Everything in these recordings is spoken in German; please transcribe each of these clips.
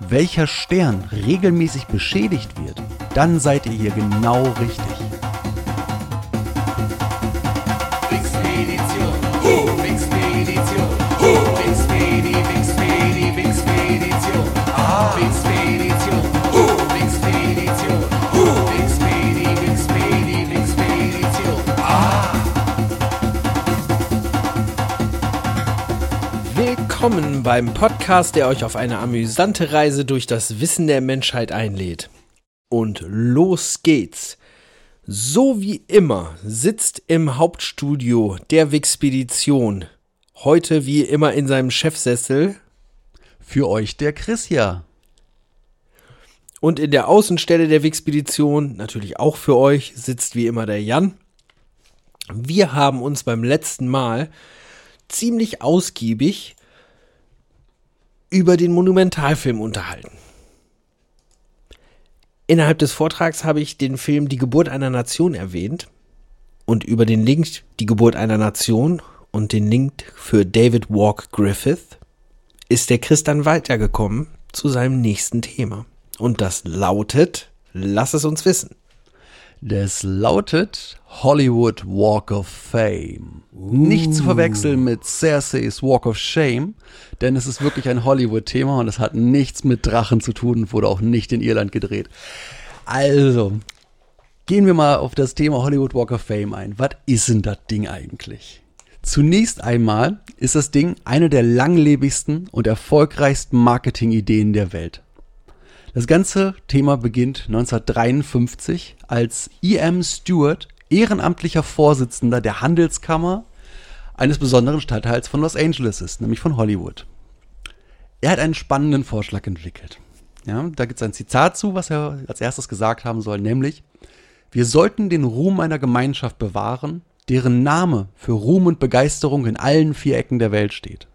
welcher Stern regelmäßig beschädigt wird, dann seid ihr hier genau richtig. Willkommen beim Podcast, der euch auf eine amüsante Reise durch das Wissen der Menschheit einlädt. Und los geht's. So wie immer sitzt im Hauptstudio der Wixpedition heute wie immer in seinem Chefsessel Für euch der Chris ja. und in der Außenstelle der Wixpedition, natürlich auch für euch, sitzt wie immer der Jan. Wir haben uns beim letzten Mal ziemlich ausgiebig über den Monumentalfilm unterhalten. Innerhalb des Vortrags habe ich den Film Die Geburt einer Nation erwähnt und über den Link Die Geburt einer Nation und den Link für David Walk Griffith ist der Chris dann weitergekommen zu seinem nächsten Thema. Und das lautet, lass es uns wissen. Das lautet Hollywood Walk of Fame. Nicht zu verwechseln mit Cerseis Walk of Shame, denn es ist wirklich ein Hollywood-Thema und es hat nichts mit Drachen zu tun und wurde auch nicht in Irland gedreht. Also, gehen wir mal auf das Thema Hollywood Walk of Fame ein. Was ist denn das Ding eigentlich? Zunächst einmal ist das Ding eine der langlebigsten und erfolgreichsten Marketingideen der Welt. Das ganze Thema beginnt 1953, als E.M. Stewart ehrenamtlicher Vorsitzender der Handelskammer eines besonderen Stadtteils von Los Angeles ist, nämlich von Hollywood. Er hat einen spannenden Vorschlag entwickelt. Ja, da gibt es ein Zitat zu, was er als erstes gesagt haben soll, nämlich, wir sollten den Ruhm einer Gemeinschaft bewahren, deren Name für Ruhm und Begeisterung in allen vier Ecken der Welt steht.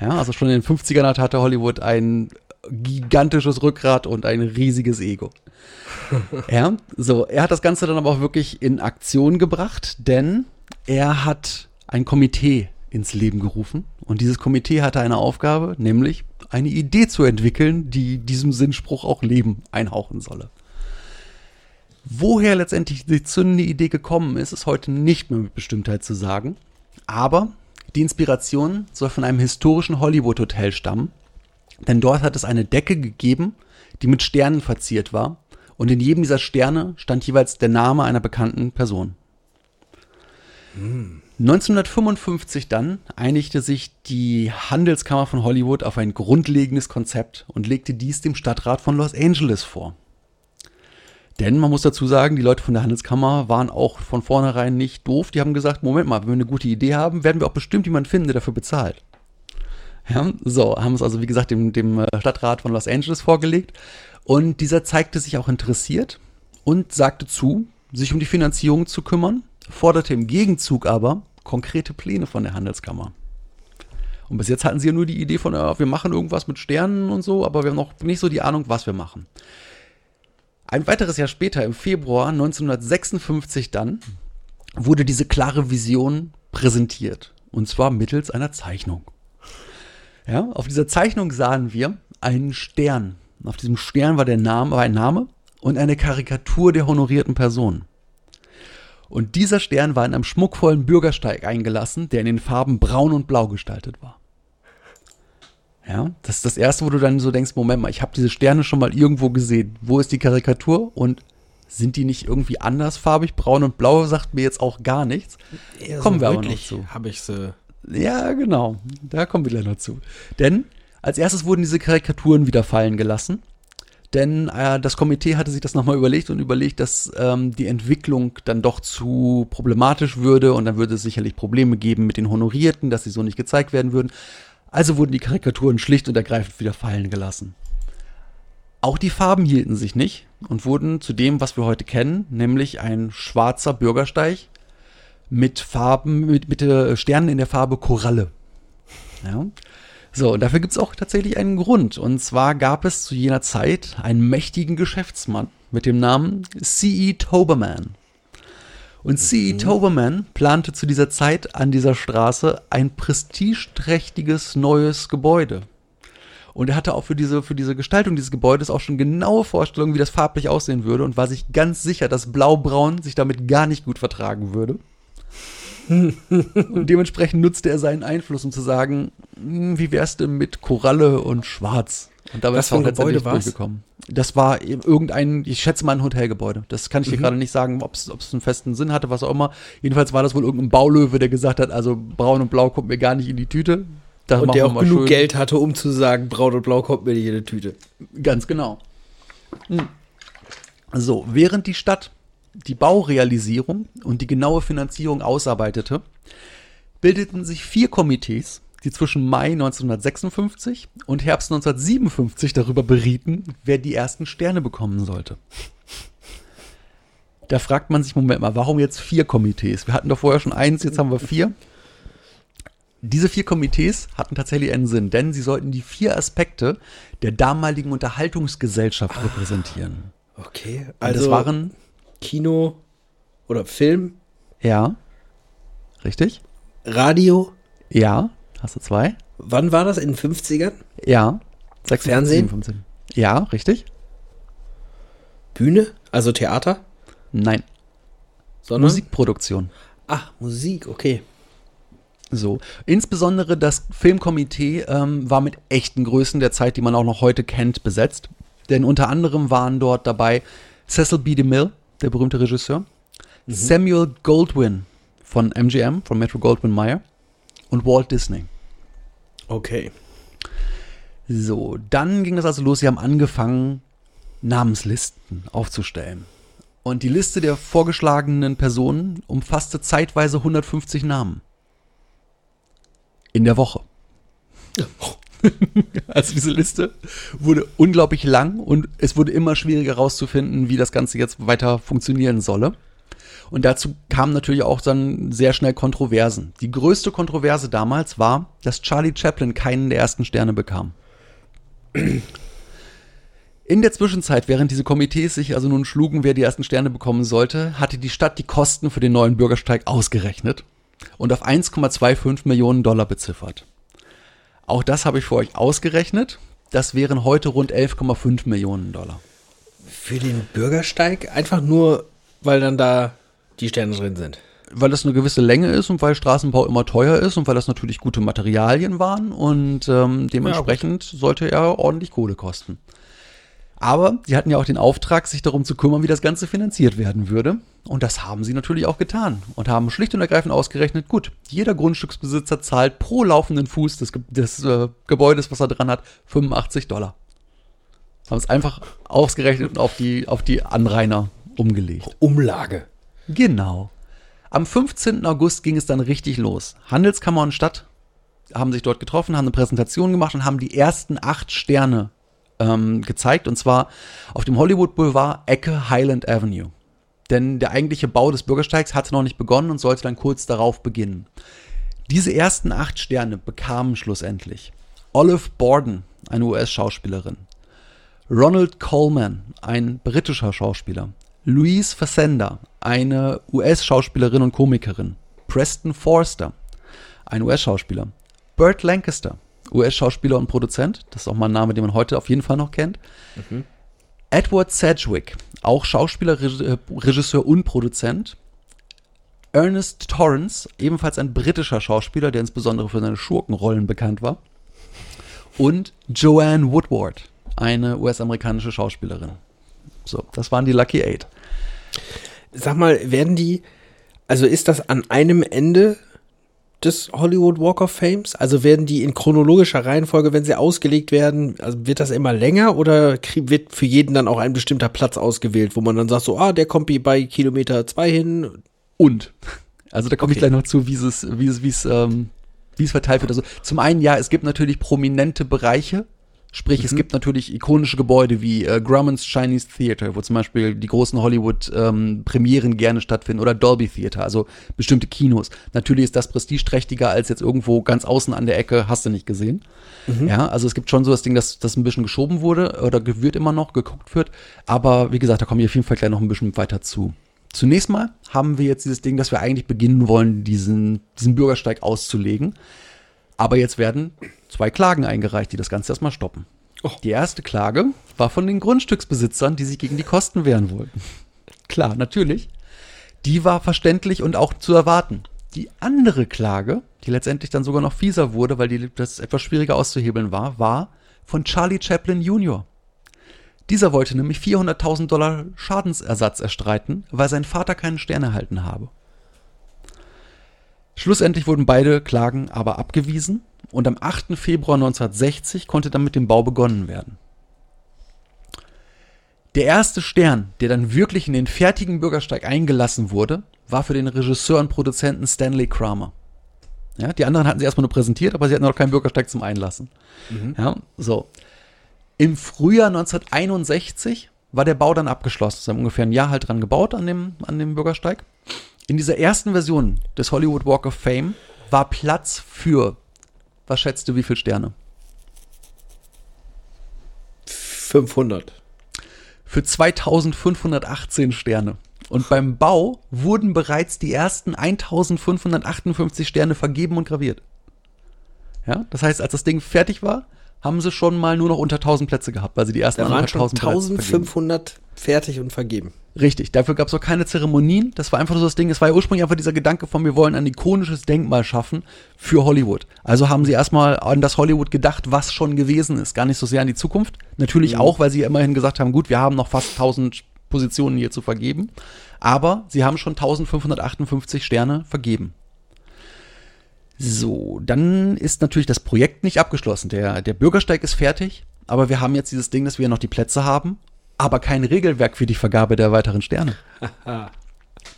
Ja, also schon in den 50ern hatte Hollywood ein gigantisches Rückgrat und ein riesiges Ego. ja, so, er hat das Ganze dann aber auch wirklich in Aktion gebracht, denn er hat ein Komitee ins Leben gerufen und dieses Komitee hatte eine Aufgabe, nämlich eine Idee zu entwickeln, die diesem Sinnspruch auch Leben einhauchen solle. Woher letztendlich die zündende Idee gekommen ist, ist heute nicht mehr mit Bestimmtheit zu sagen. Aber die Inspiration soll von einem historischen Hollywood-Hotel stammen, denn dort hat es eine Decke gegeben, die mit Sternen verziert war. Und in jedem dieser Sterne stand jeweils der Name einer bekannten Person. 1955 dann einigte sich die Handelskammer von Hollywood auf ein grundlegendes Konzept und legte dies dem Stadtrat von Los Angeles vor. Denn man muss dazu sagen, die Leute von der Handelskammer waren auch von vornherein nicht doof. Die haben gesagt, Moment mal, wenn wir eine gute Idee haben, werden wir auch bestimmt jemanden finden, der dafür bezahlt. Ja, so, haben es also, wie gesagt, dem, dem äh, Stadtrat von Los Angeles vorgelegt. Und dieser zeigte sich auch interessiert und sagte zu, sich um die Finanzierung zu kümmern, forderte im Gegenzug aber konkrete Pläne von der Handelskammer. Und bis jetzt hatten sie ja nur die Idee von, wir machen irgendwas mit Sternen und so, aber wir haben noch nicht so die Ahnung, was wir machen. Ein weiteres Jahr später, im Februar 1956 dann, wurde diese klare Vision präsentiert. Und zwar mittels einer Zeichnung. Ja, auf dieser Zeichnung sahen wir einen Stern. Auf diesem Stern war der Name, war ein Name und eine Karikatur der honorierten Person. Und dieser Stern war in einem schmuckvollen Bürgersteig eingelassen, der in den Farben braun und blau gestaltet war. Ja, das ist das erste, wo du dann so denkst, Moment mal, ich habe diese Sterne schon mal irgendwo gesehen. Wo ist die Karikatur? Und sind die nicht irgendwie andersfarbig? Braun und blau sagt mir jetzt auch gar nichts. Kommen wir aber noch zu. Habe ich sie. Ja, genau. Da kommen wir gleich noch zu. Denn als erstes wurden diese Karikaturen wieder fallen gelassen. Denn äh, das Komitee hatte sich das nochmal überlegt und überlegt, dass ähm, die Entwicklung dann doch zu problematisch würde und dann würde es sicherlich Probleme geben mit den Honorierten, dass sie so nicht gezeigt werden würden. Also wurden die Karikaturen schlicht und ergreifend wieder fallen gelassen. Auch die Farben hielten sich nicht und wurden zu dem, was wir heute kennen, nämlich ein schwarzer Bürgersteig mit Farben, mit, mit äh, Sternen in der Farbe Koralle. Ja. So, und dafür gibt es auch tatsächlich einen Grund. Und zwar gab es zu jener Zeit einen mächtigen Geschäftsmann mit dem Namen C.E. Toberman. Und C.E. Toberman plante zu dieser Zeit an dieser Straße ein prestigeträchtiges neues Gebäude. Und er hatte auch für diese, für diese Gestaltung dieses Gebäudes auch schon genaue Vorstellungen, wie das farblich aussehen würde und war sich ganz sicher, dass Blau-Braun sich damit gar nicht gut vertragen würde. Und dementsprechend nutzte er seinen Einfluss, um zu sagen, "Hm, wie wär's denn mit Koralle und Schwarz? Und damit Was ist auch letztendlich durchgekommen. Das war irgendein, ich schätze mal ein Hotelgebäude. Das kann ich dir Mhm. gerade nicht sagen, ob es einen festen Sinn hatte, was auch immer. Jedenfalls war das wohl irgendein Baulöwe, der gesagt hat, also braun und blau kommt mir gar nicht in die Tüte. Das Und der auch mal genug schön. Geld hatte, um zu sagen, braun und blau kommt mir nicht in die Tüte. Ganz genau. Hm. So, während die Stadt die Baurealisierung und die genaue Finanzierung ausarbeitete, bildeten sich vier Komitees, die zwischen Mai 1956 und Herbst 1957 darüber berieten, wer die ersten Sterne bekommen sollte. Da fragt man sich, Moment mal, warum jetzt vier Komitees? Wir hatten doch vorher schon eins, jetzt haben wir vier. Diese vier Komitees hatten tatsächlich einen Sinn, denn sie sollten die vier Aspekte der damaligen Unterhaltungsgesellschaft repräsentieren. Okay, Und also das waren, Kino oder Film, ja, richtig? Radio. Ja, hast du zwei? Wann war das? In den 50ern? Ja. 56, Fernsehen? 57. Ja, richtig? Bühne, also Theater, Nein. sondern Musikproduktion. Ah, Musik, okay. So. Insbesondere das Filmkomitee ähm, war mit echten Größen der Zeit, die man auch noch heute kennt, besetzt. Denn unter anderem waren dort dabei Cecil B. DeMille, der berühmte Regisseur, Samuel Goldwyn von MGM, von Metro Goldwyn Mayer und Walt Disney. Okay. So, dann ging das also los. Sie haben angefangen, Namenslisten aufzustellen. Und die Liste der vorgeschlagenen Personen umfasste zeitweise 150 Namen. In der Woche. Also diese Liste wurde unglaublich lang und es wurde immer schwieriger herauszufinden, wie das Ganze jetzt weiter funktionieren solle. Und dazu kamen natürlich auch dann sehr schnell Kontroversen. Die größte Kontroverse damals war, dass Charlie Chaplin keinen der ersten Sterne bekam. In der Zwischenzeit, während diese Komitees sich also nun schlugen, wer die ersten Sterne bekommen sollte, hatte die Stadt die Kosten für den neuen Bürgersteig ausgerechnet und auf 1,25 Millionen Dollar beziffert. Auch das habe ich für euch ausgerechnet. Das wären heute rund 11,5 Millionen Dollar. Für den Bürgersteig einfach nur, weil dann da die Sterne drin sind. Weil das eine gewisse Länge ist und weil Straßenbau immer teuer ist und weil das natürlich gute Materialien waren und ähm, dementsprechend sollte er ordentlich Kohle kosten. Aber sie hatten ja auch den Auftrag, sich darum zu kümmern, wie das Ganze finanziert werden würde. Und das haben sie natürlich auch getan und haben schlicht und ergreifend ausgerechnet, gut, jeder Grundstücksbesitzer zahlt pro laufenden Fuß des, Ge- des äh, Gebäudes, was er dran hat, 85 Dollar. Haben es einfach ausgerechnet und auf die, auf die Anrainer umgelegt. Umlage. Genau. Am 15. August ging es dann richtig los. Handelskammer und Stadt haben sich dort getroffen, haben eine Präsentation gemacht und haben die ersten acht Sterne ähm, gezeigt. Und zwar auf dem Hollywood Boulevard Ecke Highland Avenue. Denn der eigentliche Bau des Bürgersteigs hatte noch nicht begonnen und sollte dann kurz darauf beginnen. Diese ersten acht Sterne bekamen schlussendlich Olive Borden, eine US-Schauspielerin, Ronald Coleman, ein britischer Schauspieler, Louise Facenda, eine US-Schauspielerin und Komikerin, Preston Forster, ein US-Schauspieler, Burt Lancaster, US-Schauspieler und Produzent, das ist auch mal ein Name, den man heute auf jeden Fall noch kennt, Edward Sedgwick, auch Schauspieler, äh, Regisseur und Produzent, Ernest Torrance, ebenfalls ein britischer Schauspieler, der insbesondere für seine Schurkenrollen bekannt war, und Joanne Woodward, eine US-amerikanische Schauspielerin. So, das waren die Lucky Eight. Sag mal, werden die, also ist das an einem Ende des Hollywood Walk of Fames? Also werden die in chronologischer Reihenfolge, wenn sie ausgelegt werden, also wird das immer länger oder wird für jeden dann auch ein bestimmter Platz ausgewählt, wo man dann sagt so, ah, der kommt bei Kilometer zwei hin. Und, also da komme ich Okay. gleich noch zu, wie es, wie es, wie es, ähm, wie es verteilt wird. Also zum einen, ja, es gibt natürlich prominente Bereiche Sprich, es gibt natürlich ikonische Gebäude wie äh, Grumman's Chinese Theater, wo zum Beispiel die großen Hollywood-Premieren gerne stattfinden, oder Dolby Theater, also bestimmte Kinos. Natürlich ist das prestigeträchtiger als jetzt irgendwo ganz außen an der Ecke, hast du nicht gesehen. Ja, also es gibt schon so das Ding, dass das ein bisschen geschoben wurde oder wird immer noch geguckt wird. Aber wie gesagt, da kommen wir auf jeden Fall gleich noch ein bisschen weiter zu. Zunächst mal haben wir jetzt dieses Ding, dass wir eigentlich beginnen wollen, diesen, diesen Bürgersteig auszulegen. Aber jetzt werden zwei Klagen eingereicht, die das Ganze erstmal stoppen. Die erste Klage war von den Grundstücksbesitzern, die sich gegen die Kosten wehren wollten. Klar, natürlich. Die war verständlich und auch zu erwarten. Die andere Klage, die letztendlich dann sogar noch fieser wurde, weil die, das etwas schwieriger auszuhebeln war, war von Charlie Chaplin Jr. Dieser wollte nämlich 400.000 Dollar Schadensersatz erstreiten, weil sein Vater keinen Stern erhalten habe. Schlussendlich wurden beide Klagen aber abgewiesen und am 8. Februar 1960 konnte dann mit dem Bau begonnen werden. Der erste Stern, der dann wirklich in den fertigen Bürgersteig eingelassen wurde, war für den Regisseur und Produzenten Stanley Kramer. Ja, die anderen hatten sie erstmal nur präsentiert, aber sie hatten noch keinen Bürgersteig zum Einlassen. Ja, so. Im Frühjahr 1961 war der Bau dann abgeschlossen. Sie haben ungefähr ein Jahr halt dran gebaut an dem, an dem Bürgersteig. In dieser ersten Version des Hollywood Walk of Fame war Platz für, was schätzt du, wie viele Sterne? 500. Für 2518 Sterne. Und beim Bau wurden bereits die ersten 1558 Sterne vergeben und graviert. Ja, das heißt, als das Ding fertig war, haben sie schon mal nur noch unter 1000 Plätze gehabt, weil sie die ersten Da waren schon 1000 bereits vergeben. 1500 fertig und vergeben. Richtig, dafür gab es auch keine Zeremonien. Das war einfach so das Ding. Es war ja ursprünglich einfach dieser Gedanke von, wir wollen ein ikonisches Denkmal schaffen für Hollywood. Also haben sie erstmal an das Hollywood gedacht, was schon gewesen ist. Gar nicht so sehr an die Zukunft. Natürlich auch, weil sie ja immerhin gesagt haben, gut, wir haben noch fast 1000 Positionen hier zu vergeben. Aber sie haben schon 1558 Sterne vergeben. So, dann ist natürlich das Projekt nicht abgeschlossen. Der, der Bürgersteig ist fertig, aber wir haben jetzt dieses Ding, dass wir noch die Plätze haben, aber kein Regelwerk für die Vergabe der weiteren Sterne.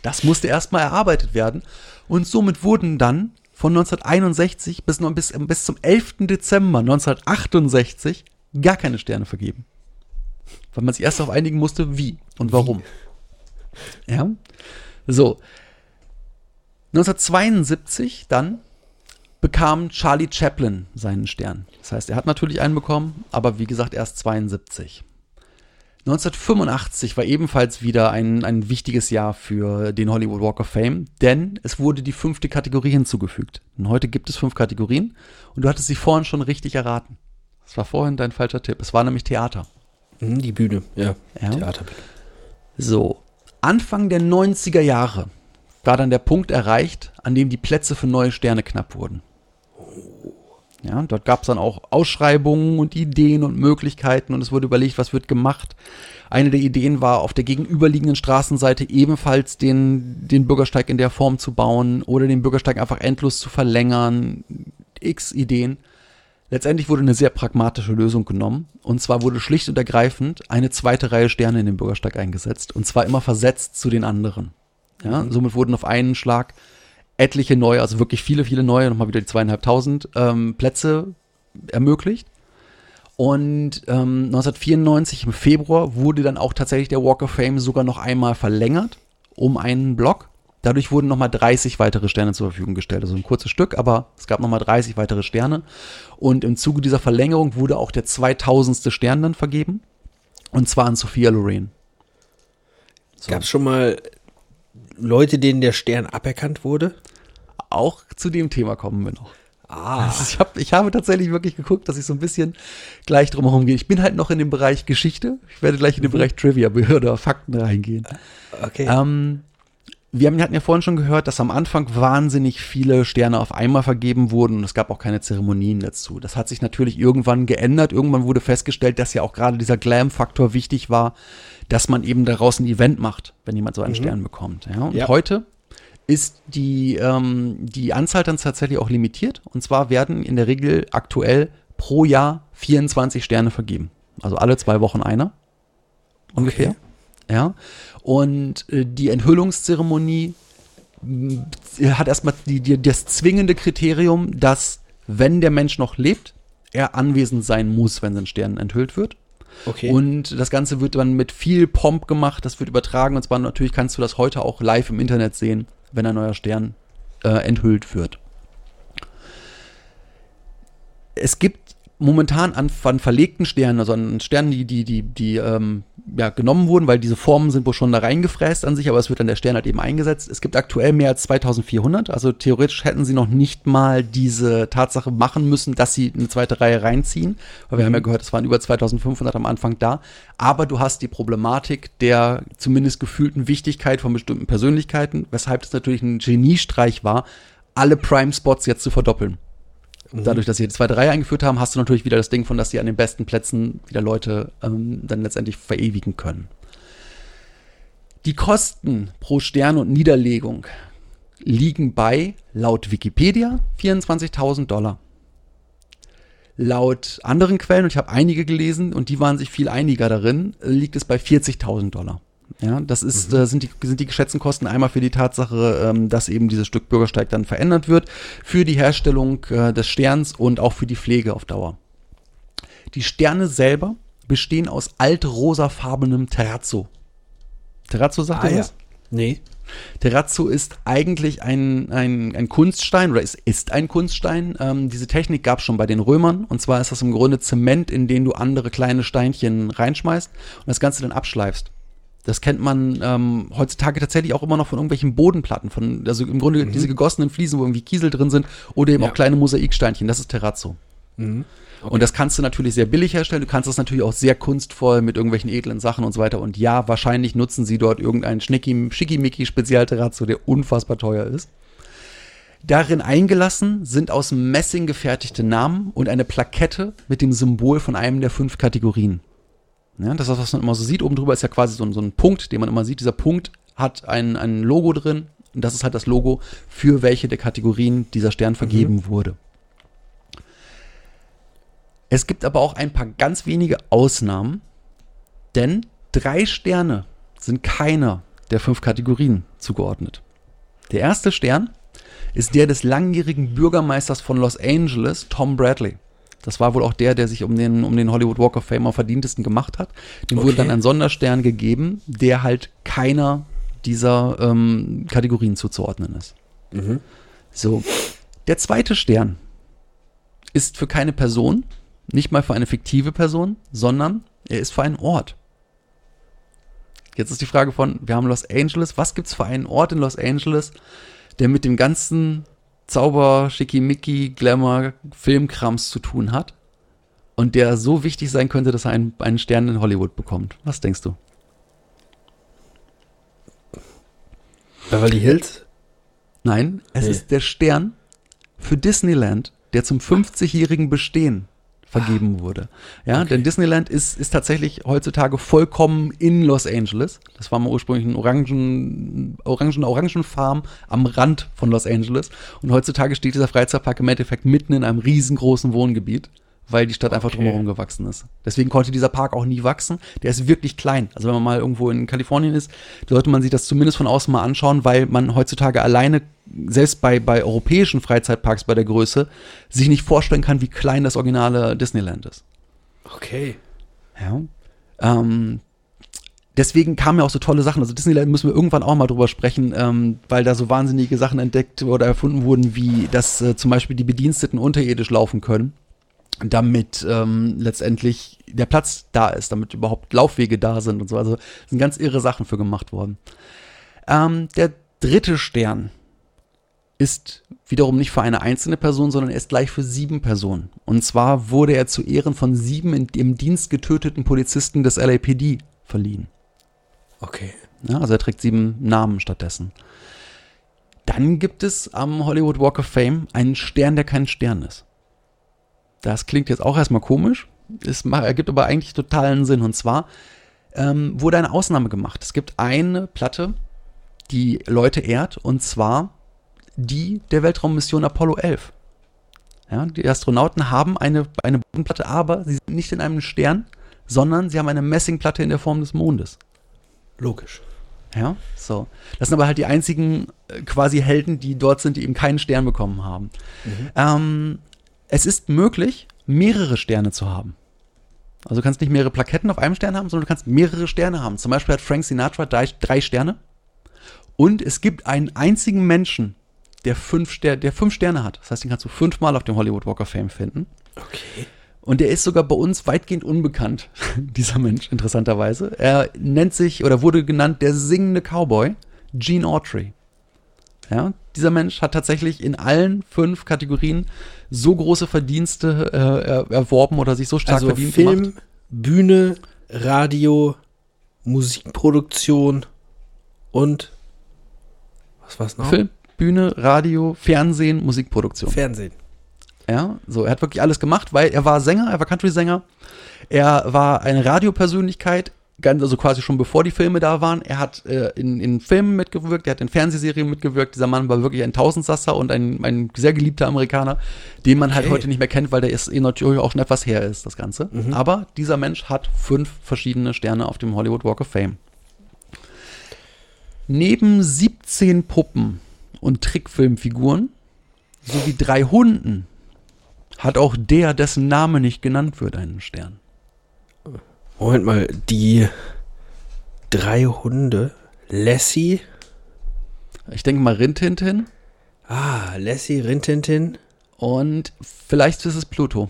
Das musste erstmal erarbeitet werden und somit wurden dann von 1961 bis, bis, bis zum 11. Dezember 1968 gar keine Sterne vergeben. Weil man sich erst darauf einigen musste, wie und warum. Ja. So. 1972 dann bekam Charlie Chaplin seinen Stern. Das heißt, er hat natürlich einen bekommen, aber wie gesagt erst 72. 1985 war ebenfalls wieder ein, ein wichtiges Jahr für den Hollywood Walk of Fame, denn es wurde die fünfte Kategorie hinzugefügt. Und heute gibt es fünf Kategorien und du hattest sie vorhin schon richtig erraten. Das war vorhin dein falscher Tipp. Es war nämlich Theater. Hm, die Bühne, ja. Ja. Theaterbühne. So, Anfang der 90er Jahre war dann der Punkt erreicht, an dem die Plätze für neue Sterne knapp wurden. Ja, dort gab es dann auch Ausschreibungen und Ideen und Möglichkeiten und es wurde überlegt, was wird gemacht. Eine der Ideen war, auf der gegenüberliegenden Straßenseite ebenfalls den, den Bürgersteig in der Form zu bauen oder den Bürgersteig einfach endlos zu verlängern. X Ideen. Letztendlich wurde eine sehr pragmatische Lösung genommen. Und zwar wurde schlicht und ergreifend eine zweite Reihe Sterne in den Bürgersteig eingesetzt. Und zwar immer versetzt zu den anderen. Ja, somit wurden auf einen Schlag etliche neue, also wirklich viele, viele neue, nochmal wieder die zweieinhalbtausend ähm, Plätze ermöglicht. Und ähm, 1994 im Februar wurde dann auch tatsächlich der Walk of Fame sogar noch einmal verlängert um einen Block. Dadurch wurden nochmal 30 weitere Sterne zur Verfügung gestellt. Also ein kurzes Stück, aber es gab nochmal 30 weitere Sterne. Und im Zuge dieser Verlängerung wurde auch der 2000. Stern dann vergeben. Und zwar an Sophia Loren. So. Gab es schon mal Leute, denen der Stern aberkannt wurde? Auch zu dem Thema kommen wir noch. Ah. Also ich, hab, ich habe tatsächlich wirklich geguckt, dass ich so ein bisschen gleich drumherum gehe. Ich bin halt noch in dem Bereich Geschichte. Ich werde gleich in den Bereich Trivia oder Fakten reingehen. Okay. Ähm, wir haben, hatten ja vorhin schon gehört, dass am Anfang wahnsinnig viele Sterne auf einmal vergeben wurden und es gab auch keine Zeremonien dazu. Das hat sich natürlich irgendwann geändert. Irgendwann wurde festgestellt, dass ja auch gerade dieser Glam-Faktor wichtig war, dass man eben daraus ein Event macht, wenn jemand so einen Stern bekommt. Ja? Und Ja. heute ist die, ähm, die Anzahl dann tatsächlich auch limitiert. Und zwar werden in der Regel aktuell pro Jahr 24 Sterne vergeben. Also alle zwei Wochen einer. Ungefähr. Ja. Und äh, die Enthüllungszeremonie mh, hat erstmal die, die, das zwingende Kriterium, dass, wenn der Mensch noch lebt, er anwesend sein muss, wenn sein Stern enthüllt wird. Okay. Und das Ganze wird dann mit viel Pomp gemacht, das wird übertragen und zwar natürlich kannst du das heute auch live im Internet sehen, wenn ein neuer Stern äh, enthüllt wird. Es gibt momentan an, an verlegten Sternen, also an Sternen, die, die, die, die ähm, ja, genommen wurden, weil diese Formen sind wohl schon da reingefräst an sich, aber es wird dann der Stern halt eben eingesetzt. Es gibt aktuell mehr als 2400, also theoretisch hätten sie noch nicht mal diese Tatsache machen müssen, dass sie eine zweite Reihe reinziehen, weil wir haben ja gehört, es waren über 2500 am Anfang da, aber du hast die Problematik der zumindest gefühlten Wichtigkeit von bestimmten Persönlichkeiten, weshalb es natürlich ein Geniestreich war, alle Prime-Spots jetzt zu verdoppeln. Dadurch, dass sie die zweite Reihe eingeführt haben, hast du natürlich wieder das Ding von, dass sie an den besten Plätzen wieder Leute ähm, dann letztendlich verewigen können. Die Kosten pro Stern und Niederlegung liegen bei, laut Wikipedia, 24.000 Dollar. Laut anderen Quellen, und ich habe einige gelesen und die waren sich viel einiger darin, liegt es bei 40.000 Dollar. Ja, das ist, äh, sind, die, sind die geschätzten Kosten einmal für die Tatsache, ähm, dass eben dieses Stück Bürgersteig dann verändert wird, für die Herstellung äh, des Sterns und auch für die Pflege auf Dauer. Die Sterne selber bestehen aus altrosafarbenem Terrazzo. Terrazzo sagt ihr was? Nee. Terrazzo ist eigentlich ein, ein, ein Kunststein oder es ist ein Kunststein. Ähm, diese Technik gab es schon bei den Römern. Und zwar ist das im Grunde Zement, in den du andere kleine Steinchen reinschmeißt und das Ganze dann abschleifst. Das kennt man ähm, heutzutage tatsächlich auch immer noch von irgendwelchen Bodenplatten, von, also im Grunde diese gegossenen Fliesen, wo irgendwie Kiesel drin sind oder eben Ja. auch kleine Mosaiksteinchen. Das ist Terrazzo. Und das kannst du natürlich sehr billig herstellen. Du kannst das natürlich auch sehr kunstvoll mit irgendwelchen edlen Sachen und so weiter. Und ja, wahrscheinlich nutzen sie dort irgendeinen Schnicki, Schickimicki Spezialterrazzo, der unfassbar teuer ist. Darin eingelassen sind aus Messing gefertigte Namen und eine Plakette mit dem Symbol von einem der fünf Kategorien. Ja, das ist das, was man immer so sieht. Oben drüber ist ja quasi so, ein- so ein Punkt, den man immer sieht. Dieser Punkt hat ein, ein Logo drin. Und das ist halt das Logo, für welche der Kategorien dieser Stern vergeben wurde. Es gibt aber auch ein paar ganz wenige Ausnahmen, denn drei Sterne sind keiner der fünf Kategorien zugeordnet. Der erste Stern ist der des langjährigen Bürgermeisters von Los Angeles, Tom Bradley. Das war wohl auch der, der sich um den, um den Hollywood Walk of Fame am verdientesten gemacht hat. Dem wurde Okay. dann ein Sonderstern gegeben, der halt keiner dieser ähm, Kategorien zuzuordnen ist. So. Der zweite Stern ist für keine Person, nicht mal für eine fiktive Person, sondern er ist für einen Ort. Jetzt ist die Frage von, wir haben Los Angeles, was gibt's für einen Ort in Los Angeles, der mit dem ganzen Zauber, Schickimicki, Glamour, Filmkrams zu tun hat und der so wichtig sein könnte, dass er einen, einen Stern in Hollywood bekommt? Was denkst du? Beverly Hills? Nein, es Nee. ist der Stern für Disneyland, der zum 50-jährigen Bestehen vergeben wurde. Ja, denn Disneyland ist, ist tatsächlich heutzutage vollkommen in Los Angeles. Das war mal ursprünglich ein Orangen, Orangen, Orangenfarm am Rand von Los Angeles. Und heutzutage steht dieser Freizeitpark im Endeffekt mitten in einem riesengroßen Wohngebiet, weil die Stadt einfach Okay. drumherum gewachsen ist. Deswegen konnte dieser Park auch nie wachsen. Der ist wirklich klein. Also wenn man mal irgendwo in Kalifornien ist, sollte man sich das zumindest von außen mal anschauen, weil man heutzutage alleine, selbst bei, bei europäischen Freizeitparks bei der Größe, sich nicht vorstellen kann, wie klein das originale Disneyland ist. Okay. Ja. Ähm, deswegen kamen ja auch so tolle Sachen. Also Disneyland müssen wir irgendwann auch mal drüber sprechen, ähm, weil da so wahnsinnige Sachen entdeckt oder erfunden wurden, wie dass äh, zum Beispiel die Bediensteten unterirdisch laufen können, damit ähm, letztendlich der Platz da ist, damit überhaupt Laufwege da sind und so. Also sind ganz irre Sachen für gemacht worden. Ähm, der dritte Stern ist wiederum nicht für eine einzelne Person, sondern er ist gleich für sieben Personen. Und zwar wurde er zu Ehren von sieben in, im Dienst getöteten Polizisten des LAPD verliehen. Okay. Ja, also er trägt sieben Namen stattdessen. Dann gibt es am Hollywood Walk of Fame einen Stern, der kein Stern ist. Das klingt jetzt auch erstmal komisch, es ergibt aber eigentlich totalen Sinn. Und zwar ähm, wurde eine Ausnahme gemacht. Es gibt eine Platte, die Leute ehrt, und zwar die der Weltraummission Apollo 11. Ja, die Astronauten haben eine, eine Bodenplatte, aber sie sind nicht in einem Stern, sondern sie haben eine Messingplatte in der Form des Mondes. Logisch. Ja, so. Das sind aber halt die einzigen äh, quasi Helden, die dort sind, die eben keinen Stern bekommen haben. Ähm, es ist möglich, mehrere Sterne zu haben. Also du kannst nicht mehrere Plaketten auf einem Stern haben, sondern du kannst mehrere Sterne haben. Zum Beispiel hat Frank Sinatra drei, drei Sterne. Und es gibt einen einzigen Menschen, der fünf, Ster der fünf Sterne hat. Das heißt, den kannst du fünfmal auf dem Hollywood Walk of Fame finden. Okay. Und der ist sogar bei uns weitgehend unbekannt, dieser Mensch, interessanterweise. Er nennt sich oder wurde genannt der singende Cowboy, Gene Autry. Ja, dieser Mensch hat tatsächlich in allen fünf Kategorien so große Verdienste äh, er- erworben oder sich so stark Also verdient Film, gemacht. Bühne, Radio, Musikproduktion und was war's noch? Film, Bühne, Radio, Fernsehen, Musikproduktion. Fernsehen. Ja, so, er hat wirklich alles gemacht, weil er war Sänger, er war Country-Sänger, er war eine Radiopersönlichkeit, ganz, also quasi schon bevor die Filme da waren. Er hat äh, in, in Filmen mitgewirkt, er hat in Fernsehserien mitgewirkt. Dieser Mann war wirklich ein Tausendsasser und ein, ein sehr geliebter Amerikaner, den man halt Okay. heute nicht mehr kennt, weil der ist eh natürlich auch schon etwas her ist, das Ganze. Aber dieser Mensch hat fünf verschiedene Sterne auf dem Hollywood Walk of Fame. Neben 17 Puppen und Trickfilmfiguren sowie drei Hunden hat auch der, dessen Name nicht genannt wird, einen Stern. Moment mal, die drei Hunde. Lassie. Ich denke mal Rintintin Ah, Lassie, Rintintin. und vielleicht ist es Pluto.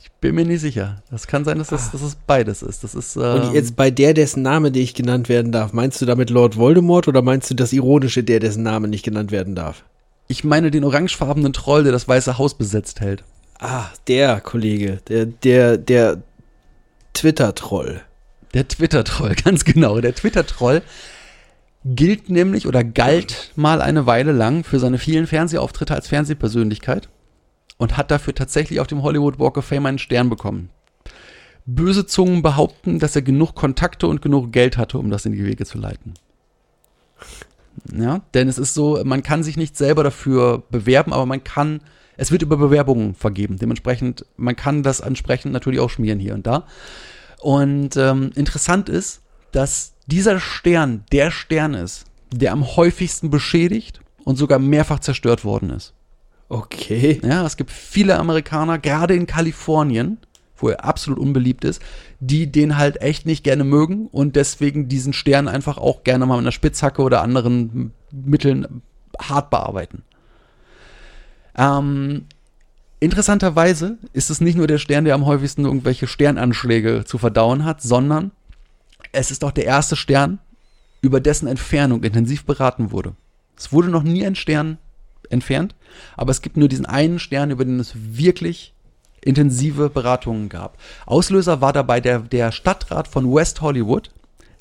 Ich bin mir nicht sicher. Das kann sein, dass das, dass es beides ist. Das ist Und ähm, jetzt bei der, dessen Name nicht genannt werden darf, meinst du damit Lord Voldemort oder meinst du das ironische, der, dessen Name nicht genannt werden darf? ich meine den orangefarbenen Troll, der das Weiße Haus besetzt hält. Ah, der Kollege, der, der, der Twitter-Troll. Der Twitter-Troll, ganz genau. Der Twitter-Troll gilt nämlich oder galt mal eine Weile lang für seine vielen Fernsehauftritte als Fernsehpersönlichkeit und hat dafür tatsächlich auf dem Hollywood Walk of Fame einen Stern bekommen. Böse Zungen behaupten, dass er genug Kontakte und genug Geld hatte, um das in die Wege zu leiten. Ja, denn es ist so, man kann sich nicht selber dafür bewerben, aber man kann, es wird über Bewerbungen vergeben. Dementsprechend, man kann das entsprechend natürlich auch schmieren hier und da. Und ähm, interessant ist, dass dieser Stern der Stern ist, der am häufigsten beschädigt und sogar mehrfach zerstört worden ist. Okay. Ja, es gibt viele Amerikaner, gerade in Kalifornien, wo er absolut unbeliebt ist, die den halt echt nicht gerne mögen und deswegen diesen Stern einfach auch gerne mal mit einer Spitzhacke oder anderen Mitteln hart bearbeiten. Ähm, interessanterweise ist es nicht nur der Stern, der am häufigsten irgendwelche Sternanschläge zu verdauen hat, sondern es ist auch der erste Stern, über dessen Entfernung intensiv beraten wurde. Es wurde noch nie ein Stern entfernt, aber es gibt nur diesen einen Stern, über den es wirklich intensive Beratungen gab. Auslöser war dabei der, der Stadtrat von West Hollywood,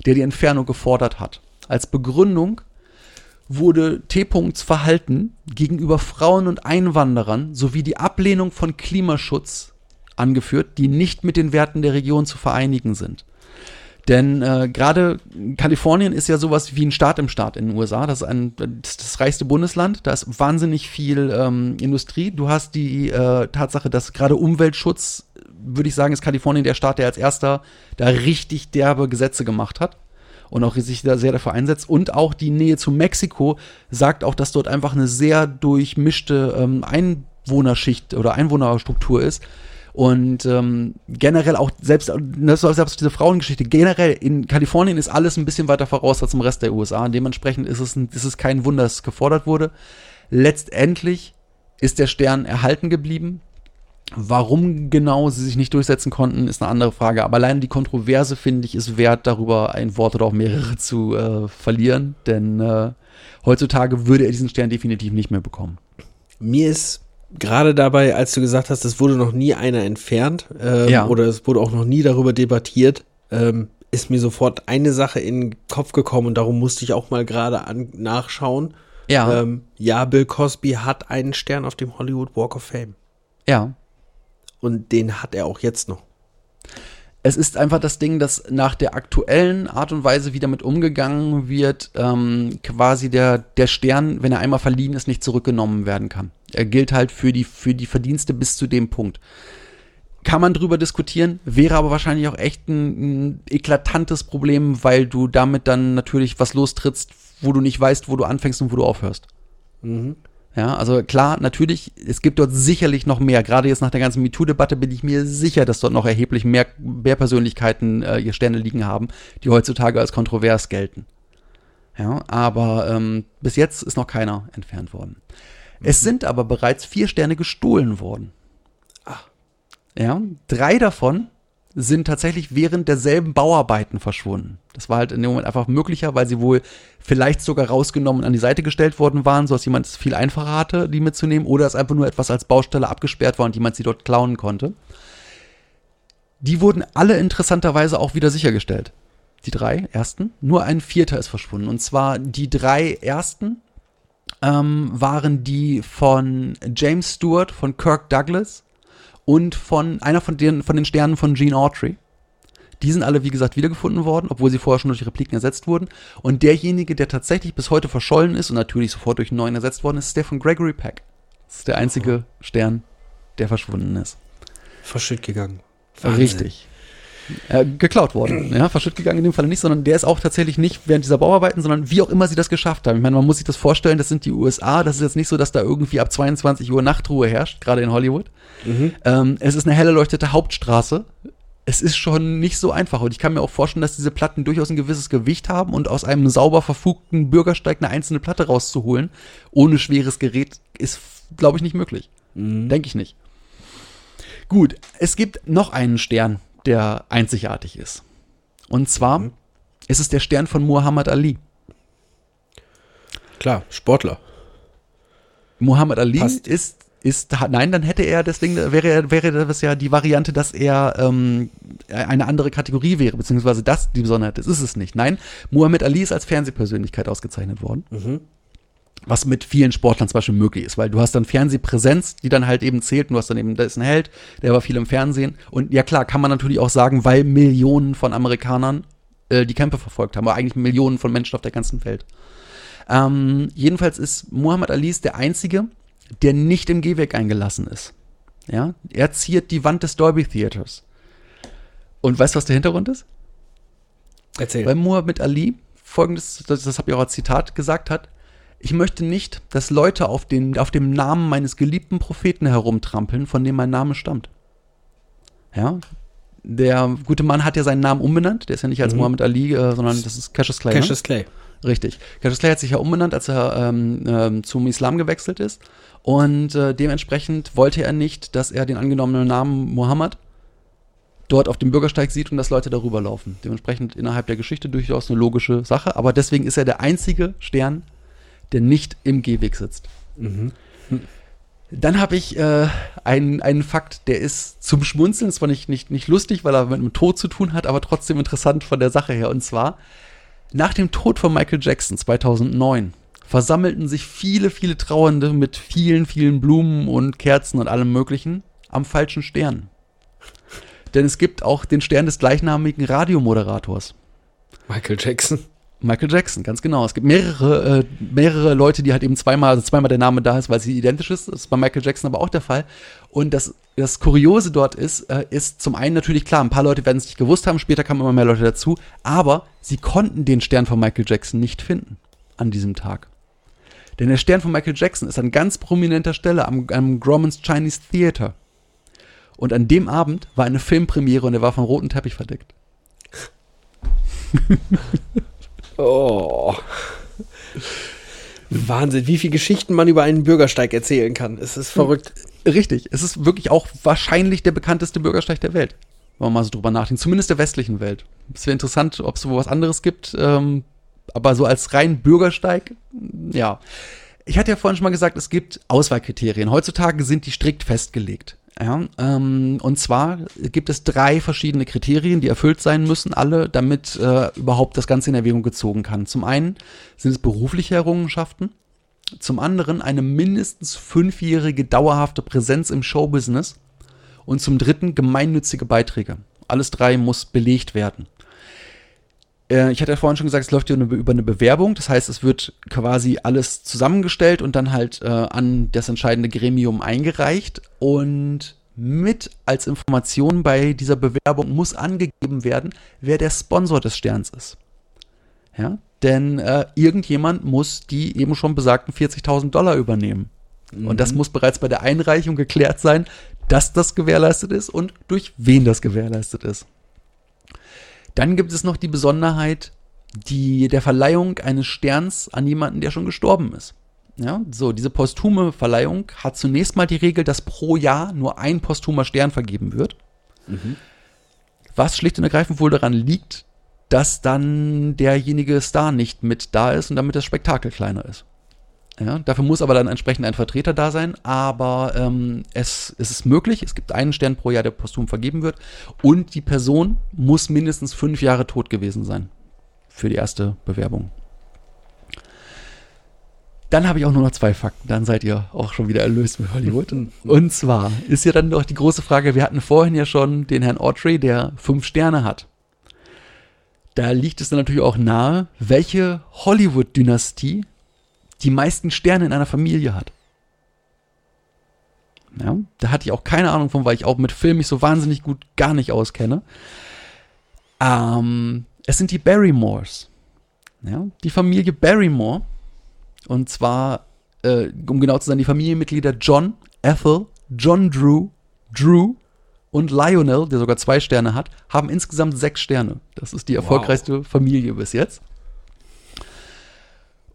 der die Entfernung gefordert hat. Als Begründung wurde T-Punkts Verhalten gegenüber Frauen und Einwanderern sowie die Ablehnung von Klimaschutz angeführt, die nicht mit den Werten der Region zu vereinigen sind. Denn äh, gerade Kalifornien ist ja sowas wie ein Staat im Staat in den USA. Das ist ein, das, das reichste Bundesland. Da ist wahnsinnig viel ähm, Industrie. Du hast die äh, Tatsache, dass gerade Umweltschutz, würde ich sagen, ist Kalifornien der Staat, der als erster da richtig derbe Gesetze gemacht hat und auch sich da sehr dafür einsetzt. Und auch die Nähe zu Mexiko sagt auch, dass dort einfach eine sehr durchmischte ähm, Einwohnerschicht oder Einwohnerstruktur ist. Und ähm, generell auch, selbst, selbst diese Frauengeschichte, generell in Kalifornien ist alles ein bisschen weiter voraus als im Rest der USA. Dementsprechend ist es, ein, ist es kein Wunder, dass es gefordert wurde. Letztendlich ist der Stern erhalten geblieben. Warum genau sie sich nicht durchsetzen konnten, ist eine andere Frage. Aber allein die Kontroverse, finde ich, ist wert, darüber ein Wort oder auch mehrere zu äh, verlieren. Denn äh, heutzutage würde er diesen Stern definitiv nicht mehr bekommen. Mir ist gerade dabei, als du gesagt hast, es wurde noch nie einer entfernt ähm, Ja. oder es wurde auch noch nie darüber debattiert, ähm, ist mir sofort eine Sache in den Kopf gekommen und darum musste ich auch mal gerade nachschauen. Ja, Ähm, ja, Bill Cosby hat einen Stern auf dem Hollywood Walk of Fame. ja. Und den hat er auch jetzt noch. Es ist einfach das Ding, dass nach der aktuellen Art und Weise, wie damit umgegangen wird, ähm, quasi der, der Stern, wenn er einmal verliehen ist, nicht zurückgenommen werden kann. Er gilt halt für die, für die Verdienste bis zu dem Punkt. Kann man drüber diskutieren, wäre aber wahrscheinlich auch echt ein, ein eklatantes Problem, weil du damit dann natürlich was lostrittst, wo du nicht weißt, wo du anfängst und wo du aufhörst. Mhm. Ja, also klar, natürlich, es gibt dort sicherlich noch mehr. Gerade jetzt nach der ganzen MeToo-Debatte bin ich mir sicher, dass dort noch erheblich mehr, mehr Persönlichkeiten äh, ihr Sterne liegen haben, die heutzutage als kontrovers gelten. Ja, aber ähm, bis jetzt ist noch keiner entfernt worden. Es sind aber bereits vier Sterne gestohlen worden. Ja, drei davon sind tatsächlich während derselben Bauarbeiten verschwunden. Das war halt in dem Moment einfach möglicher, weil sie wohl vielleicht sogar rausgenommen und an die Seite gestellt worden waren, sodass jemand es viel einfacher hatte, die mitzunehmen, oder es einfach nur etwas als Baustelle abgesperrt war und jemand sie dort klauen konnte. Die wurden alle interessanterweise auch wieder sichergestellt. Die drei ersten. Nur ein vierter ist verschwunden. Und zwar die drei ersten ähm, waren die von James Stewart, von Kirk Douglas und von einer von den, von den Sternen von Gene Autry. Die sind alle, wie gesagt, wiedergefunden worden, obwohl sie vorher schon durch Repliken ersetzt wurden. Und derjenige, der tatsächlich bis heute verschollen ist und natürlich sofort durch einen neuen ersetzt worden ist, ist der von Gregory Peck. Das ist der einzige Stern, der verschwunden ist. Verschütt gegangen. Richtig. Äh, geklaut worden. Ja, verschütt gegangen in dem Fall nicht, sondern der ist auch tatsächlich nicht während dieser Bauarbeiten, sondern wie auch immer sie das geschafft haben. Ich meine, man muss sich das vorstellen, das sind die USA, das ist jetzt nicht so, dass da irgendwie ab 22 Uhr Nachtruhe herrscht, gerade in Hollywood. Ähm, es ist eine hell erleuchtete Hauptstraße. Es ist schon nicht so einfach und ich kann mir auch vorstellen, dass diese Platten durchaus ein gewisses Gewicht haben und aus einem sauber verfugten Bürgersteig eine einzelne Platte rauszuholen, ohne schweres Gerät, ist, glaube ich, nicht möglich. Denke ich nicht. Gut, es gibt noch einen Stern, der einzigartig ist. Und zwar ist es der Stern von Muhammad Ali. Klar, Sportler. Muhammad Ali Passt. ist, ist, nein, dann hätte er, deswegen wäre, wäre das ja die Variante, dass er ähm, eine andere Kategorie wäre, beziehungsweise das die Besonderheit ist, ist es nicht. Nein, Muhammad Ali ist als Fernsehpersönlichkeit ausgezeichnet worden. Was mit vielen Sportlern zum Beispiel möglich ist, weil du hast dann Fernsehpräsenz, die dann halt eben zählt, und du hast dann eben, da ist ein Held, der war viel im Fernsehen. Und ja klar, kann man natürlich auch sagen, weil Millionen von Amerikanern äh, die Kämpfe verfolgt haben, aber eigentlich Millionen von Menschen auf der ganzen Welt. Ähm, jedenfalls ist Muhammad Ali der Einzige, der nicht im Gehweg eingelassen ist. Ja, er ziert die Wand des Dolby Theaters. Und weißt du, was der Hintergrund ist? Erzähl. Weil Muhammad Ali folgendes, das, das habe ich auch als Zitat gesagt hat, ich möchte nicht, dass Leute auf, den, auf dem Namen meines geliebten Propheten herumtrampeln, von dem mein Name stammt. Ja, der gute Mann hat ja seinen Namen umbenannt, der ist ja nicht als Muhammad Ali, äh, sondern das ist Cassius Clay. ne? Cassius Clay. Richtig. Cassius Clay hat sich ja umbenannt, als er ähm, ähm, zum Islam gewechselt ist. Und äh, dementsprechend wollte er nicht, dass er den angenommenen Namen Muhammad dort auf dem Bürgersteig sieht und dass Leute darüber laufen. Dementsprechend innerhalb der Geschichte durchaus eine logische Sache. Aber deswegen ist er der einzige Stern, der nicht im Gehweg sitzt. Dann habe ich äh, einen, einen Fakt, der ist zum Schmunzeln, zwar nicht, nicht, nicht lustig, weil er mit dem Tod zu tun hat, aber trotzdem interessant von der Sache her. Und zwar, nach dem Tod von Michael Jackson 2009 versammelten sich viele, viele Trauernde mit vielen, vielen Blumen und Kerzen und allem Möglichen am falschen Stern. Denn es gibt auch den Stern des gleichnamigen Radiomoderators. Michael Jackson. Michael Jackson, ganz genau. Es gibt mehrere, äh, mehrere Leute, die halt eben zweimal, also zweimal der Name da ist, weil sie identisch ist. Das ist bei Michael Jackson aber auch der Fall. Und das, das Kuriose dort ist, äh, ist zum einen natürlich klar, ein paar Leute werden es nicht gewusst haben, später kamen immer mehr Leute dazu, aber sie konnten den Stern von Michael Jackson nicht finden an diesem Tag. Denn der Stern von Michael Jackson ist an ganz prominenter Stelle am, am Grauman's Chinese Theater. Und an dem Abend war eine Filmpremiere und er war vom roten Teppich verdeckt. Oh. Wahnsinn, wie viele Geschichten man über einen Bürgersteig erzählen kann. Es ist verrückt. Richtig, es ist wirklich auch wahrscheinlich der bekannteste Bürgersteig der Welt. Wenn man mal so drüber nachdenkt, zumindest der westlichen Welt. Es wäre interessant, ob es so was anderes gibt, ähm, aber so als rein Bürgersteig, ja. Ich hatte ja vorhin schon mal gesagt, es gibt Auswahlkriterien. Heutzutage sind die strikt festgelegt. Ja, ähm, und zwar gibt es drei verschiedene Kriterien, die erfüllt sein müssen, alle, damit äh, überhaupt das Ganze in Erwägung gezogen kann. Zum einen sind es berufliche Errungenschaften, zum anderen eine mindestens fünfjährige dauerhafte Präsenz im Showbusiness und zum dritten gemeinnützige Beiträge. Alles drei muss belegt werden. Äh, Ich hatte ja vorhin schon gesagt, es läuft hier über eine- Bewerbung. Das heißt, es wird quasi alles zusammengestellt und dann halt äh, an das entscheidende Gremium eingereicht. Und mit als Information bei dieser Bewerbung muss angegeben werden, wer der Sponsor des Sterns ist. Ja, denn äh, irgendjemand muss die eben schon besagten 40.000 Dollar übernehmen, Und das muss bereits bei der Einreichung geklärt sein, dass das gewährleistet ist und durch wen das gewährleistet ist. Dann gibt es noch die Besonderheit die, der Verleihung eines Sterns an jemanden, der schon gestorben ist. Ja, so, diese posthume Verleihung hat zunächst mal die Regel, dass pro Jahr nur ein posthumer Stern vergeben wird. Was schlicht und ergreifend wohl daran liegt, dass dann derjenige Star nicht mit da ist und damit das Spektakel kleiner ist. Ja, dafür muss aber dann entsprechend ein Vertreter da sein, aber ähm, es, es ist möglich, es gibt einen Stern pro Jahr, der posthum vergeben wird und die Person muss mindestens fünf Jahre tot gewesen sein für die erste Bewerbung. Dann habe ich auch nur noch zwei Fakten, dann seid ihr auch schon wieder erlöst mit Hollywood. Und zwar ist ja dann doch die große Frage, wir hatten vorhin ja schon den Herrn Autry, der fünf Sterne hat. Da liegt es dann natürlich auch nahe, welche Hollywood-Dynastie die meisten Sterne in einer Familie hat. Ja, da hatte ich auch keine Ahnung von, weil ich auch mit Film mich so wahnsinnig gut gar nicht auskenne. Ähm, es sind die Barrymores. Ja, die Familie Barrymore. Und zwar, äh, um genau zu sein, die Familienmitglieder John, Ethel, John Drew, Drew und Lionel, der sogar zwei Sterne hat, haben insgesamt sechs Sterne. Das ist die erfolgreichste Familie bis jetzt.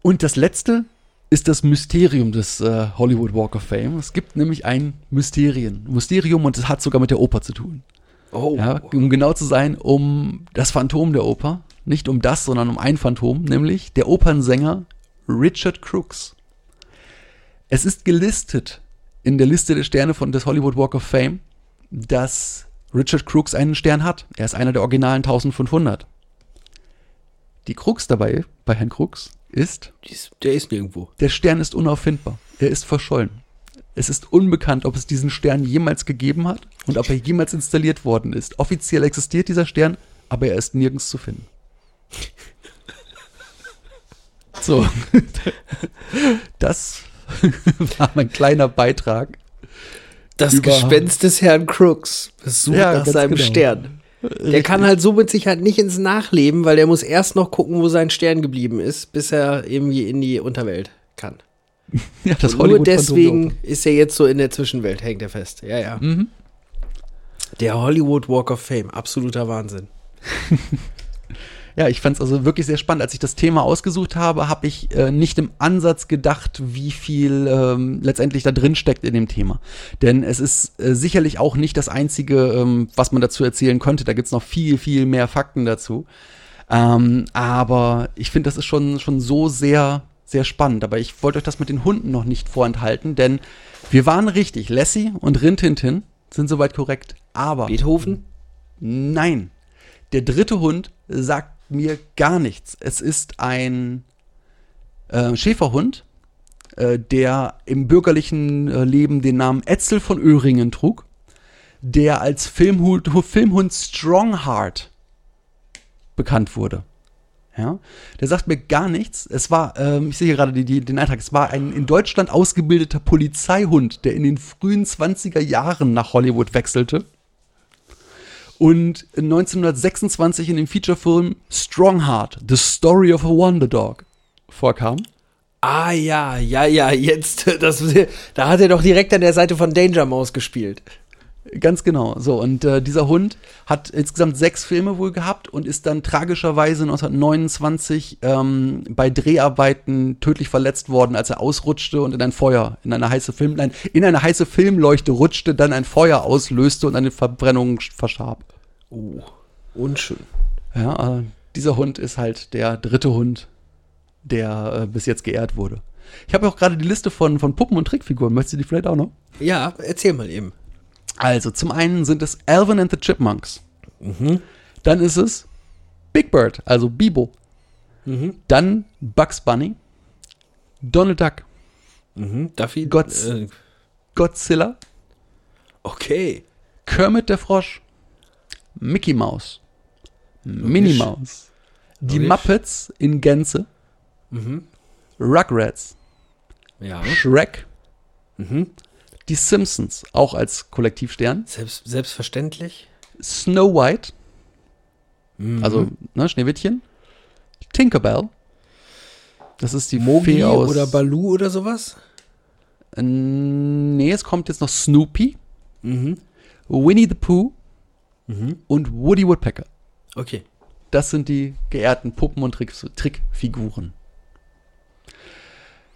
Und das letzte ist das Mysterium des äh, Hollywood Walk of Fame. Es gibt nämlich ein Mysterien. Mysterium und es hat sogar mit der Oper zu tun. Oh. Ja, um genau zu sein, um das Phantom der Oper. Nicht um das, sondern um ein Phantom, nämlich der Opernsänger Richard Crooks. Es ist gelistet in der Liste der Sterne von des Hollywood Walk of Fame, dass Richard Crooks einen Stern hat. Er ist einer der originalen 1500. Die Krux dabei, bei Herrn Crooks, ist, Der ist nirgendwo. der Stern ist unauffindbar. Er ist verschollen. Es ist unbekannt, ob es diesen Stern jemals gegeben hat und ob er jemals installiert worden ist. Offiziell existiert dieser Stern, aber er ist nirgends zu finden. So, das war mein kleiner Beitrag. Das Gespenst des Herrn Crooks. Besucht Ja, nach seinem genau. Stern. Der kann halt so mit Sicherheit nicht ins Nachleben, weil der muss erst noch gucken, wo sein Stern geblieben ist, bis er irgendwie in die Unterwelt kann. Ja, das Und nur deswegen ist er jetzt so in der Zwischenwelt, hängt er fest. Ja, ja. Mhm. Der Hollywood Walk of Fame, absoluter Wahnsinn. Ja, ich fand es also wirklich sehr spannend. Als ich das Thema ausgesucht habe, habe ich äh, nicht im Ansatz gedacht, wie viel ähm, letztendlich da drin steckt in dem Thema. Denn es ist äh, sicherlich auch nicht das Einzige, ähm, was man dazu erzählen könnte. Da gibt's noch viel, viel mehr Fakten dazu. Ähm, aber ich finde, das ist schon, schon so sehr, sehr spannend. Aber ich wollte euch das mit den Hunden noch nicht vorenthalten, denn wir waren richtig. Lassie und Rintintin sind soweit korrekt. Aber Beethoven? Nein. Der dritte Hund sagt mir gar nichts. Es ist ein äh, Schäferhund, äh, der im bürgerlichen äh, Leben den Namen Etzel von Öhringen trug, der als Filmhund, Filmhund Strongheart bekannt wurde. Ja, der sagt mir gar nichts. Es war, ähm, ich sehe hier gerade die, die, den Eintrag, es war ein in Deutschland ausgebildeter Polizeihund, der in den frühen 20er Jahren nach Hollywood wechselte und 1926 in dem Featurefilm Strongheart, The Story of a Wonder Dog vorkam. Ah ja, ja, ja, jetzt, das, da hat er doch direkt an der Seite von Danger Mouse gespielt. Ganz genau. So, und äh, dieser Hund hat insgesamt sechs Filme wohl gehabt und ist dann tragischerweise 1929 ähm, bei Dreharbeiten tödlich verletzt worden, als er ausrutschte und in ein Feuer, in eine heiße Film, nein, in eine heiße Filmleuchte rutschte, dann ein Feuer auslöste und eine Verbrennung verstarb. Oh, unschön. Ja, äh, dieser Hund ist halt der dritte Hund, der äh, bis jetzt geehrt wurde. Ich habe auch gerade die Liste von, von Puppen und Trickfiguren. Möchtest du die vielleicht auch noch? Ja, erzähl mal eben. Also, zum einen sind es Alvin and the Chipmunks. Dann ist es Big Bird, also Bibo. Dann Bugs Bunny, Donald Duck, Mhm. Duffy? Gott's- Äh, Godzilla, okay. Kermit der Frosch, Mickey Mouse, Minnie Mouse, die Logisch. Muppets in Gänze, Rugrats, Ja. Shrek, Mhm. Die Simpsons, auch als Kollektivstern, Selbst, selbstverständlich. Snow White, Mhm. also ne, Schneewittchen, Tinkerbell, das ist die Mogi Fee aus oder Baloo oder sowas? Nee, es kommt jetzt noch Snoopy, Winnie the Pooh und Woody Woodpecker. Okay. Das sind die geehrten Puppen- und Trick Trickfiguren.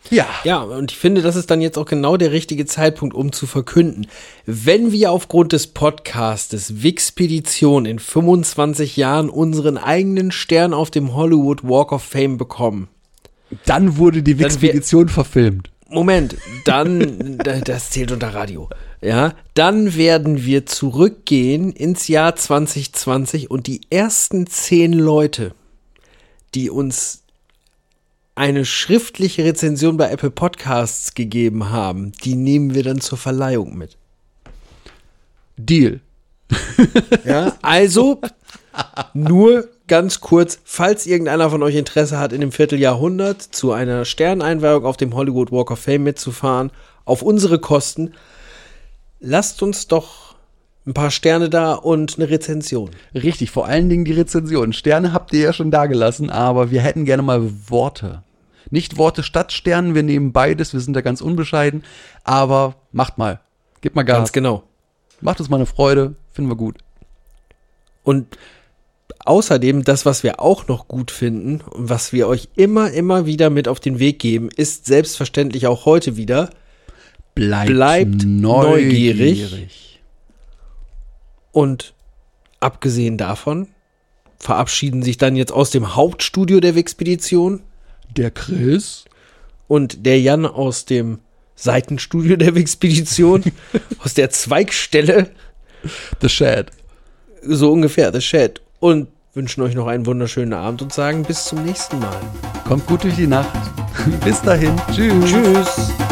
Ja, Ja, und ich finde, das ist dann jetzt auch genau der richtige Zeitpunkt, um zu verkünden. Wenn wir aufgrund des Podcastes Wixpedition in 25 Jahren unseren eigenen Stern auf dem Hollywood Walk of Fame bekommen, dann wurde die Wixpedition verfilmt. Moment, dann, da- das zählt unter Radio. Ja, dann werden wir zurückgehen ins Jahr 2020 und die ersten zehn Leute, die uns eine schriftliche Rezension bei Apple Podcasts gegeben haben, die nehmen wir dann zur Verleihung mit. Deal. Ja, also nur ganz kurz, falls irgendeiner von euch Interesse hat, in dem Vierteljahrhundert zu einer Sterneinweihung auf dem Hollywood Walk of Fame mitzufahren, auf unsere Kosten, lasst uns doch ein paar Sterne da und eine Rezension. Richtig, vor allen Dingen die Rezension. Sterne habt ihr ja schon dagelassen, aber wir hätten gerne mal Worte. Nicht Worte statt Sternen, wir nehmen beides, wir sind da ganz unbescheiden, aber macht mal. Gebt mal Gas. Ganz genau. Macht uns mal eine Freude, finden wir gut. Und außerdem, das, was wir auch noch gut finden und was wir euch immer, immer wieder mit auf den Weg geben, ist selbstverständlich auch heute wieder, Bleibt, Bleibt neugierig. neugierig. Und abgesehen davon verabschieden sich dann jetzt aus dem Hauptstudio der Wixpedition Der Chris. und der Jan aus dem Seitenstudio der Wixpedition, aus der Zweigstelle, The Shed. so ungefähr, das Chat. Und wünschen euch noch einen wunderschönen Abend und sagen bis zum nächsten Mal. Kommt gut durch die Nacht. Bis dahin. Tschüss. Tschüss.